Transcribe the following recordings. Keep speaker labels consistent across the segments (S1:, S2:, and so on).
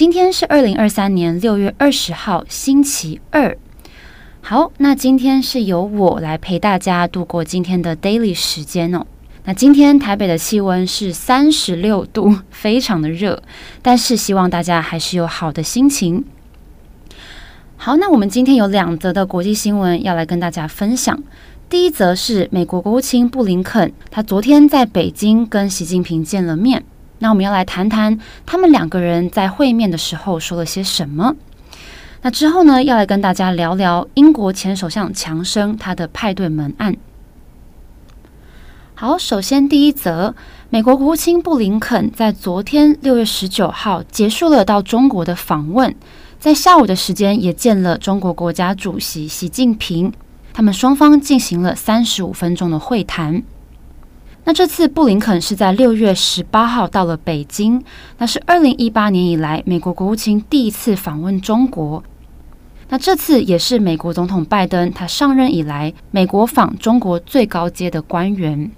S1: 今天是二零二三年六月二十号，星期二。好，那今天是由我来陪大家度过今天的 daily 时间哦。那今天台北的气温是三十六度，非常的热，但是希望大家还是有好的心情。好，那我们今天有两则的国际新闻要来跟大家分享。第一则是美国国务卿布林肯，他昨天在北京跟习近平见了面。那我们要来谈谈他们两个人在会面的时候说了些什么。那之后呢，要来跟大家聊聊英国前首相强生他的派对门案。好，首先第一则，美国国务卿布林肯在昨天六月十九号结束了到中国的访问，在下午的时间也见了中国国家主席习近平，他们双方进行了三十五分钟的会谈。那这次布林肯是在六月十八号到了北京，那是二零一八年以来美国国务卿第一次访问中国。那这次也是美国总统拜登他上任以来美国访中国最高阶的官员。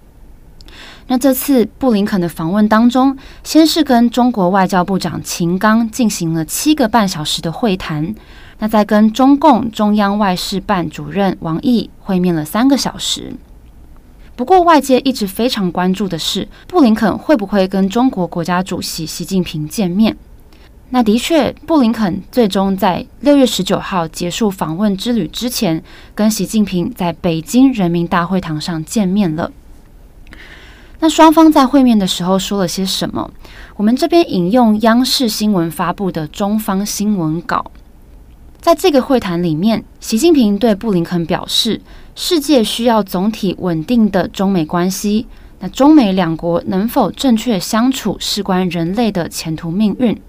S1: 那这次布林肯的访问当中，先是跟中国外交部长秦刚进行了七个半小时的会谈，那再跟中共中央外事办主任王毅会面了三个小时。不过，外界一直非常关注的是，布林肯会不会跟中国国家主席习近平见面？那的确，布林肯最终在六月十九号结束访问之旅之前，跟习近平在北京人民大会堂上见面了。那双方在会面的时候说了些什么？我们这边引用央视新闻发布的中方新闻稿。在这个会谈里面，习近平对布林肯表示，世界需要总体稳定的中美关系。那中美两国能否正确相处，事关人类的前途命运。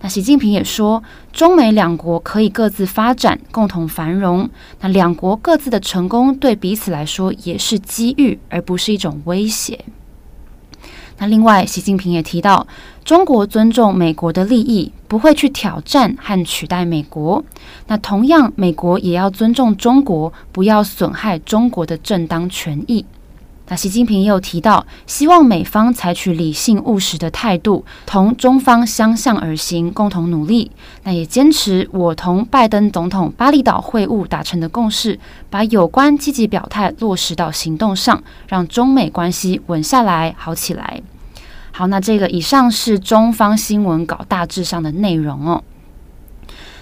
S1: 那习近平也说，中美两国可以各自发展，共同繁荣。那两国各自的成功，对彼此来说也是机遇，而不是一种威胁。那另外，习近平也提到，中国尊重美国的利益，不会去挑战和取代美国。那同样，美国也要尊重中国，不要损害中国的正当权益。那习近平也有提到，希望美方采取理性务实的态度，同中方相向而行，共同努力。那也坚持我同拜登总统巴厘岛会晤达成的共识，把有关积极表态落实到行动上，让中美关系稳下来、好起来。好，那这个以上是中方新闻稿大致上的内容哦。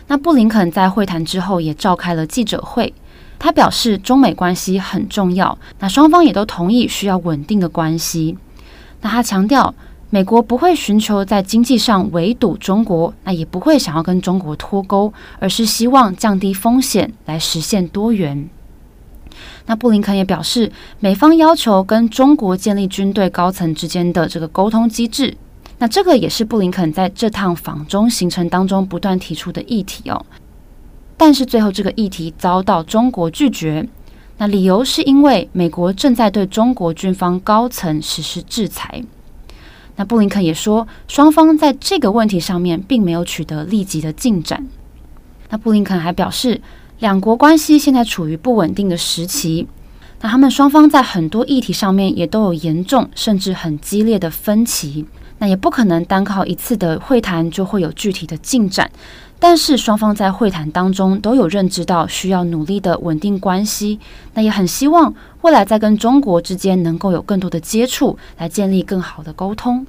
S1: 那布林肯在会谈之后也召开了记者会，他表示中美关系很重要，那双方也都同意需要稳定的关系。那他强调，美国不会寻求在经济上围堵中国，那也不会想要跟中国脱钩，而是希望降低风险来实现多元。那布林肯也表示，美方要求跟中国建立军队高层之间的这个沟通机制，那这个也是布林肯在这趟访中行程当中不断提出的议题哦。但是最后这个议题遭到中国拒绝，那理由是因为美国正在对中国军方高层实施制裁。那布林肯也说，双方在这个问题上面并没有取得立即的进展。那布林肯还表示，两国关系现在处于不稳定的时期，那他们双方在很多议题上面也都有严重甚至很激烈的分歧，那也不可能单靠一次的会谈就会有具体的进展。但是双方在会谈当中都有认知到需要努力的稳定关系，那也很希望未来在跟中国之间能够有更多的接触，来建立更好的沟通。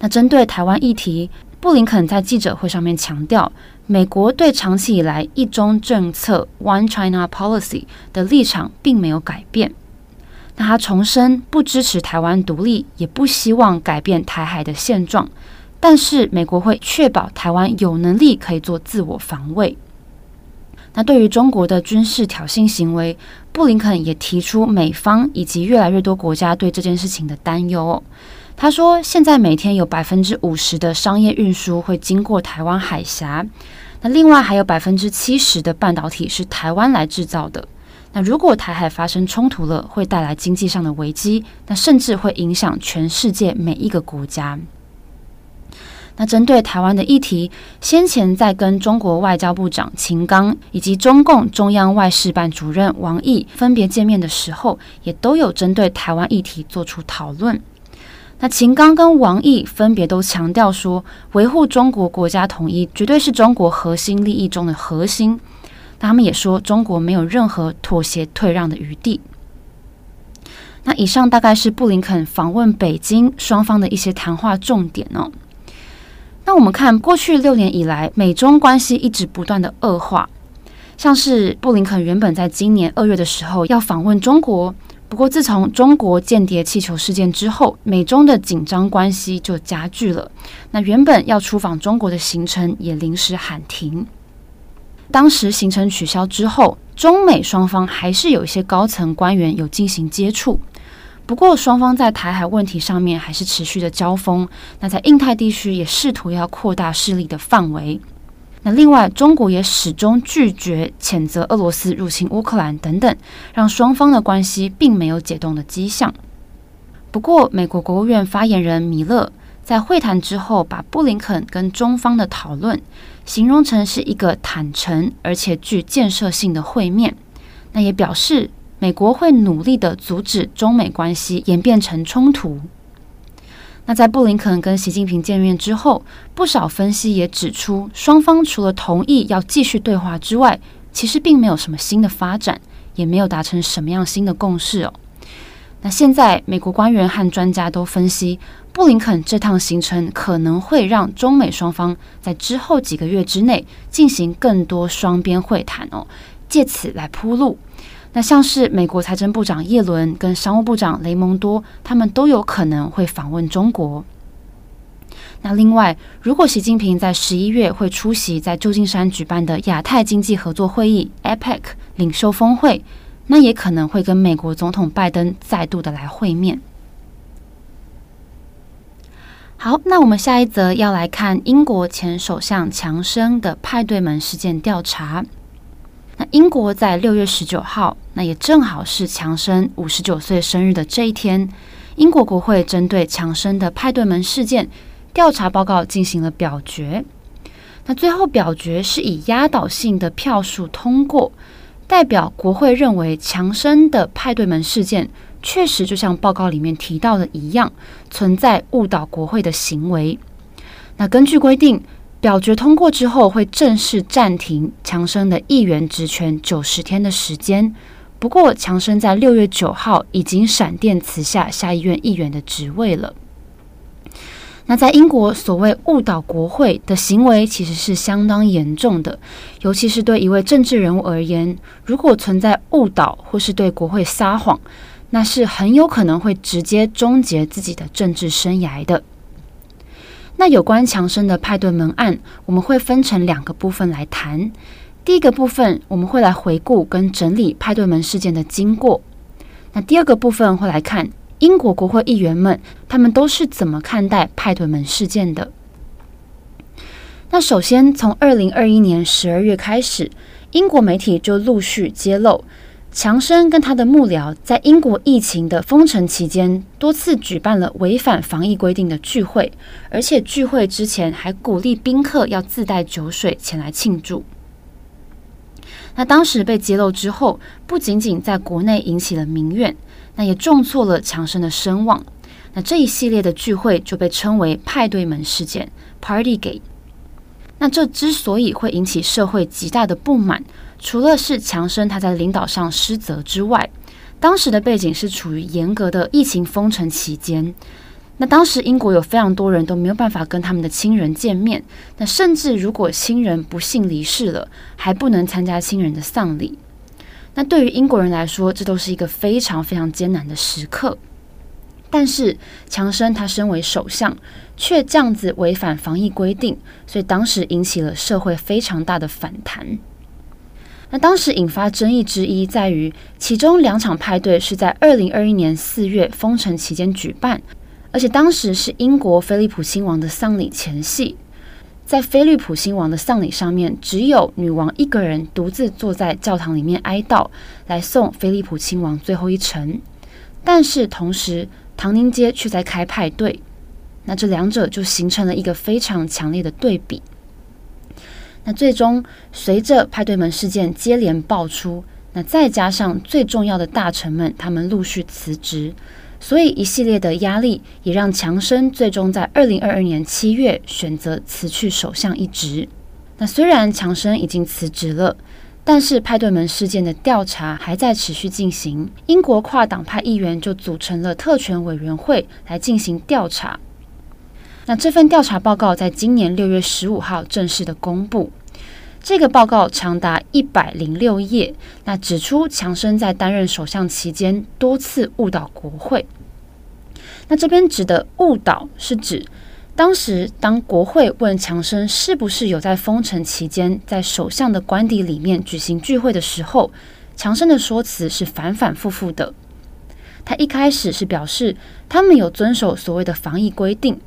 S1: 那针对台湾议题，布林肯在记者会上面强调，美国对长期以来一中政策 （One China Policy） 的立场并没有改变。那他重申不支持台湾独立，也不希望改变台海的现状，但是美国会确保台湾有能力可以做自我防卫。那对于中国的军事挑衅行为，布林肯也提出美方以及越来越多国家对这件事情的担忧。他说，现在每天有百分之五十的商业运输会经过台湾海峡，那另外还有百分之七十的半导体是台湾来制造的。那如果台海发生冲突了，会带来经济上的危机，那甚至会影响全世界每一个国家。那针对台湾的议题，先前在跟中国外交部长秦刚以及中共中央外事办主任王毅分别见面的时候，也都有针对台湾议题做出讨论。那秦刚跟王毅分别都强调说，维护中国国家统一绝对是中国核心利益中的核心。他们也说，中国没有任何妥协退让的余地。那以上大概是布林肯访问北京双方的一些谈话重点哦。那我们看过去六年以来，美中关系一直不断的恶化。像是布林肯原本在今年二月的时候要访问中国，不过自从中国间谍气球事件之后，美中的紧张关系就加剧了。那原本要出访中国的行程也临时喊停。当时行程取消之后，中美双方还是有一些高层官员有进行接触。不过，双方在台海问题上面还是持续的交锋。那在印太地区也试图要扩大势力的范围。那另外，中国也始终拒绝谴责俄罗斯入侵乌克兰等等，让双方的关系并没有解冻的迹象。不过，美国国务院发言人米勒在会谈之后，把布林肯跟中方的讨论。形容成是一个坦诚而且具建设性的会面，那也表示美国会努力的阻止中美关系演变成冲突。那在布林肯跟习近平见面之后，不少分析也指出，双方除了同意要继续对话之外，其实并没有什么新的发展，也没有达成什么样新的共识哦。那现在美国官员和专家都分析。布林肯这趟行程可能会让中美双方在之后几个月之内进行更多双边会谈哦，借此来铺路。那像是美国财政部长耶伦跟商务部长雷蒙多，他们都有可能会访问中国。那另外，如果习近平在十一月会出席在旧金山举办的亚太经济合作会议 （APEC） 领袖峰会，那也可能会跟美国总统拜登再度的来会面。好，那我们下一则要来看英国前首相强生的派对门事件调查。那英国在六月十九号，那也正好是强生五十九岁生日的这一天，英国国会针对强生的派对门事件调查报告进行了表决。那最后表决是以压倒性的票数通过，代表国会认为强生的派对门事件。确实，就像报告里面提到的一样，存在误导国会的行为。那根据规定，表决通过之后，会正式暂停强生的议员职权九十天的时间。不过，强生在六月九号已经闪电辞下下议院议员的职位了。那在英国，所谓误导国会的行为，其实是相当严重的，尤其是对一位政治人物而言，如果存在误导或是对国会撒谎。那是很有可能会直接终结自己的政治生涯的。那有关强生的派对门案，我们会分成两个部分来谈。第一个部分，我们会来回顾跟整理派对门事件的经过。那第二个部分会来看英国国会议员们，他们都是怎么看待派对门事件的。那首先，从二零二一年十二月开始，英国媒体就陆续揭露。强生跟他的幕僚在英国疫情的封城期间，多次举办了违反防疫规定的聚会，而且聚会之前还鼓励宾客要自带酒水前来庆祝。那当时被揭露之后，不仅仅在国内引起了民怨，那也重挫了强生的声望。那这一系列的聚会就被称为“派对门事件 ”（Partygate）。那这之所以会引起社会极大的不满。除了是强生他在领导上失责之外，当时的背景是处于严格的疫情封城期间。那当时英国有非常多人都没有办法跟他们的亲人见面，那甚至如果亲人不幸离世了，还不能参加亲人的丧礼。那对于英国人来说，这都是一个非常非常艰难的时刻。但是强生他身为首相，却这样子违反防疫规定，所以当时引起了社会非常大的反弹。那当时引发争议之一在于，其中两场派对是在二零二一年四月封城期间举办，而且当时是英国菲利普亲王的丧礼前夕，在菲利普亲王的丧礼上面，只有女王一个人独自坐在教堂里面哀悼，来送菲利普亲王最后一程。但是同时，唐宁街却在开派对，那这两者就形成了一个非常强烈的对比。那最终，随着派对门事件接连爆出，那再加上最重要的大臣们他们陆续辞职。所以一系列的压力也让强生最终在二零二二年七月选择辞去首相一职。那虽然强生已经辞职了，但是派对门事件的调查还在持续进行。英国跨党派议员就组成了特权委员会来进行调查。那这份调查报告在今年六月十五号正式的公布。这个报告长达一百零六页，那指出强生在担任首相期间多次误导国会。那这边指的误导是指，当时当国会问强生是不是有在封城期间在首相的官邸里面举行聚会的时候，强生的说辞是反反复复的。他一开始是表示他们有遵守所谓的防疫规定。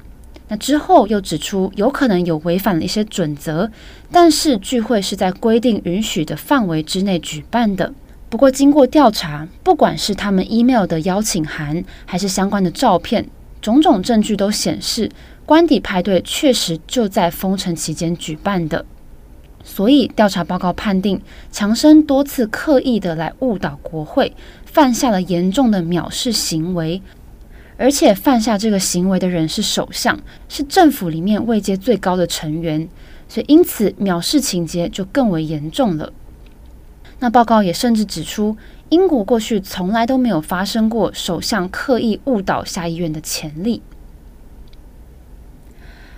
S1: 之后又指出，有可能有违反了一些准则，但是聚会是在规定允许的范围之内举办的。不过经过调查，不管是他们 email 的邀请函，还是相关的照片，种种证据都显示，官邸派对确实就在封城期间举办的。所以调查报告判定，强生多次刻意的来误导国会，犯下了严重的藐视行为。而且犯下这个行为的人是首相，是政府里面位阶最高的成员，所以因此藐视情节就更为严重了。那报告也甚至指出，英国过去从来都没有发生过首相刻意误导下议院的前例。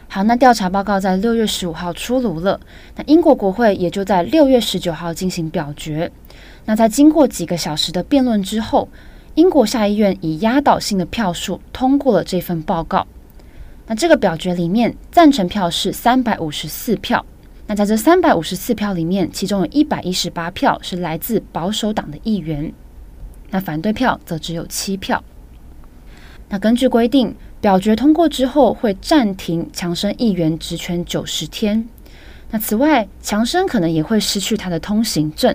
S1: 好，那调查报告在六月十五号出炉了，那英国国会也就在六月十九号进行表决。那在经过几个小时的辩论之后，英国下议院以压倒性的票数通过了这份报告。那这个表决里面，赞成票是三百五十四票。那在这三百五十四票里面，其中有一百一十八票是来自保守党的议员。那反对票则只有七票。那根据规定，表决通过之后会暂停强生议员职权九十天。那此外，强生可能也会失去他的通行证。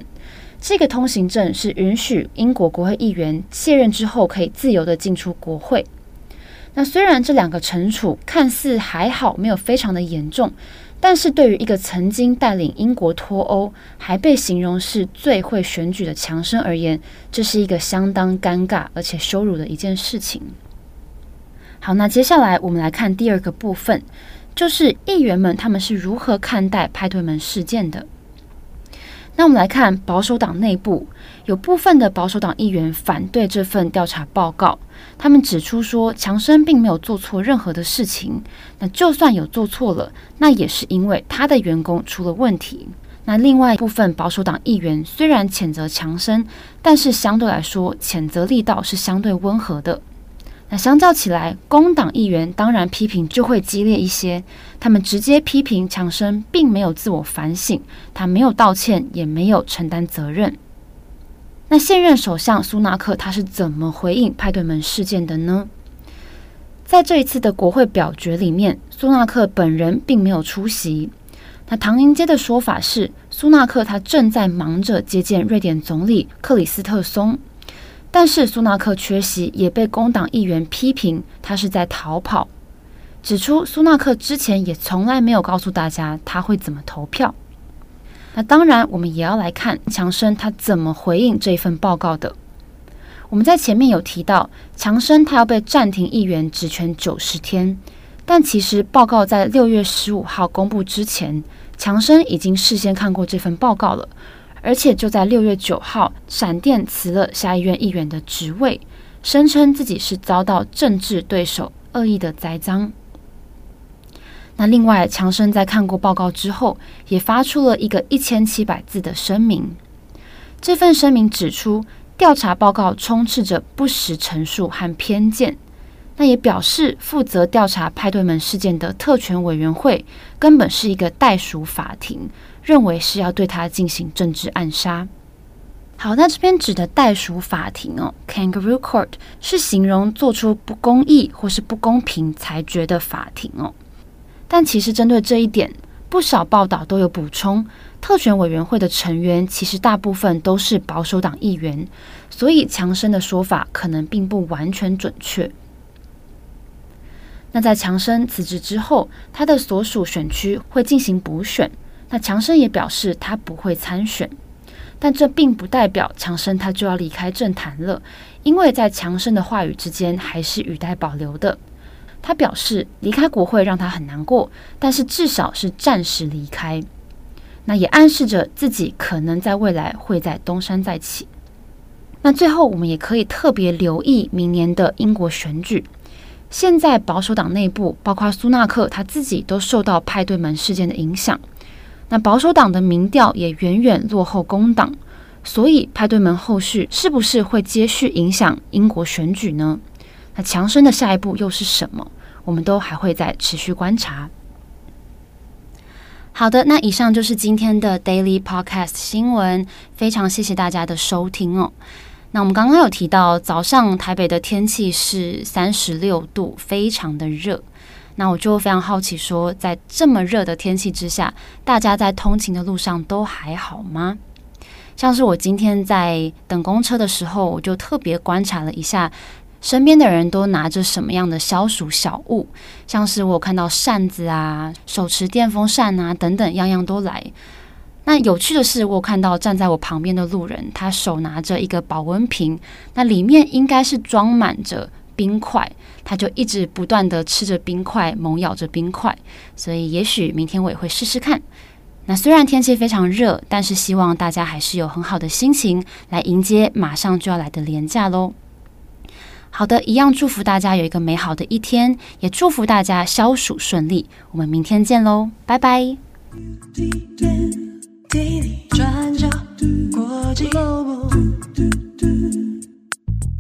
S1: 这个通行证是允许英国国会议员卸任之后可以自由地进出国会。那虽然这两个惩处看似还好，没有非常的严重，但是对于一个曾经带领英国脱欧，还被形容是最会选举的强生而言，这是一个相当尴尬而且羞辱的一件事情。好，那接下来我们来看第二个部分，就是议员们他们是如何看待派对门事件的。那我们来看保守党内部，有部分的保守党议员反对这份调查报告。他们指出说，强生并没有做错任何的事情。那就算有做错了，那也是因为他的员工出了问题。那另外一部分保守党议员虽然谴责强生，但是相对来说，谴责力道是相对温和的。那相较起来，工党议员当然批评就会激烈一些。他们直接批评强生并没有自我反省，他没有道歉，也没有承担责任。那现任首相苏纳克他是怎么回应派对门事件的呢？在这一次的国会表决里面，苏纳克本人并没有出席。那唐宁街的说法是，苏纳克他正在忙着接见瑞典总理克里斯特松。但是苏纳克缺席，也被工党议员批评他是在逃跑，指出苏纳克之前也从来没有告诉大家他会怎么投票。那当然，我们也要来看强生他怎么回应这份报告的。我们在前面有提到，强生他要被暂停议员职权九十天，但其实报告在六月十五号公布之前，强生已经事先看过这份报告了。而且就在六月九号，闪电辞了下议院议员的职位，声称自己是遭到政治对手恶意的栽赃。那另外，强生在看过报告之后，也发出了一个一千七百字的声明。这份声明指出，调查报告充斥着不实陈述和偏见。那也表示，负责调查派对门事件的特权委员会根本是一个代属法庭。认为是要对他进行政治暗杀。好，那这边指的袋鼠法庭哦，Kangaroo Court 是形容做出不公义或是不公平裁决的法庭哦。但其实针对这一点，不少报道都有补充，特权委员会的成员其实大部分都是保守党议员，所以强生的说法可能并不完全准确。那在强生辞职之后，他的所属选区会进行补选，那强生也表示他不会参选。但这并不代表强生他就要离开政坛了，因为在强生的话语之间还是语带保留的。他表示离开国会让他很难过，但是至少是暂时离开。那也暗示着自己可能在未来会在东山再起。那最后我们也可以特别留意明年的英国选举。现在保守党内部，包括苏纳克他自己都受到派对门事件的影响。那保守党的民调也远远落后工党，所以派对门后续是不是会接续影响英国选举呢？那强生的下一步又是什么？我们都还会再持续观察。好的，那以上就是今天的 Daily Podcast 新闻，非常谢谢大家的收听哦。那我们刚刚有提到，早上台北的天气是三十六度，非常的热。那我就非常好奇，说在这么热的天气之下，大家在通勤的路上都还好吗？像是我今天在等公车的时候，我就特别观察了一下，身边的人都拿着什么样的消暑小物，像是我看到扇子啊、手持电风扇啊等等，样样都来。那有趣的是，我看到站在我旁边的路人，他手拿着一个保温瓶，那里面应该是装满着。冰块，他就一直不断地吃着冰块，猛咬着冰块。所以，也许明天我也会试试看。那虽然天气非常热，但是希望大家还是有很好的心情来迎接马上就要来的连假喽。好的，一样祝福大家有一个美好的一天，也祝福大家消暑顺利。我们明天见喽，拜拜。转角国际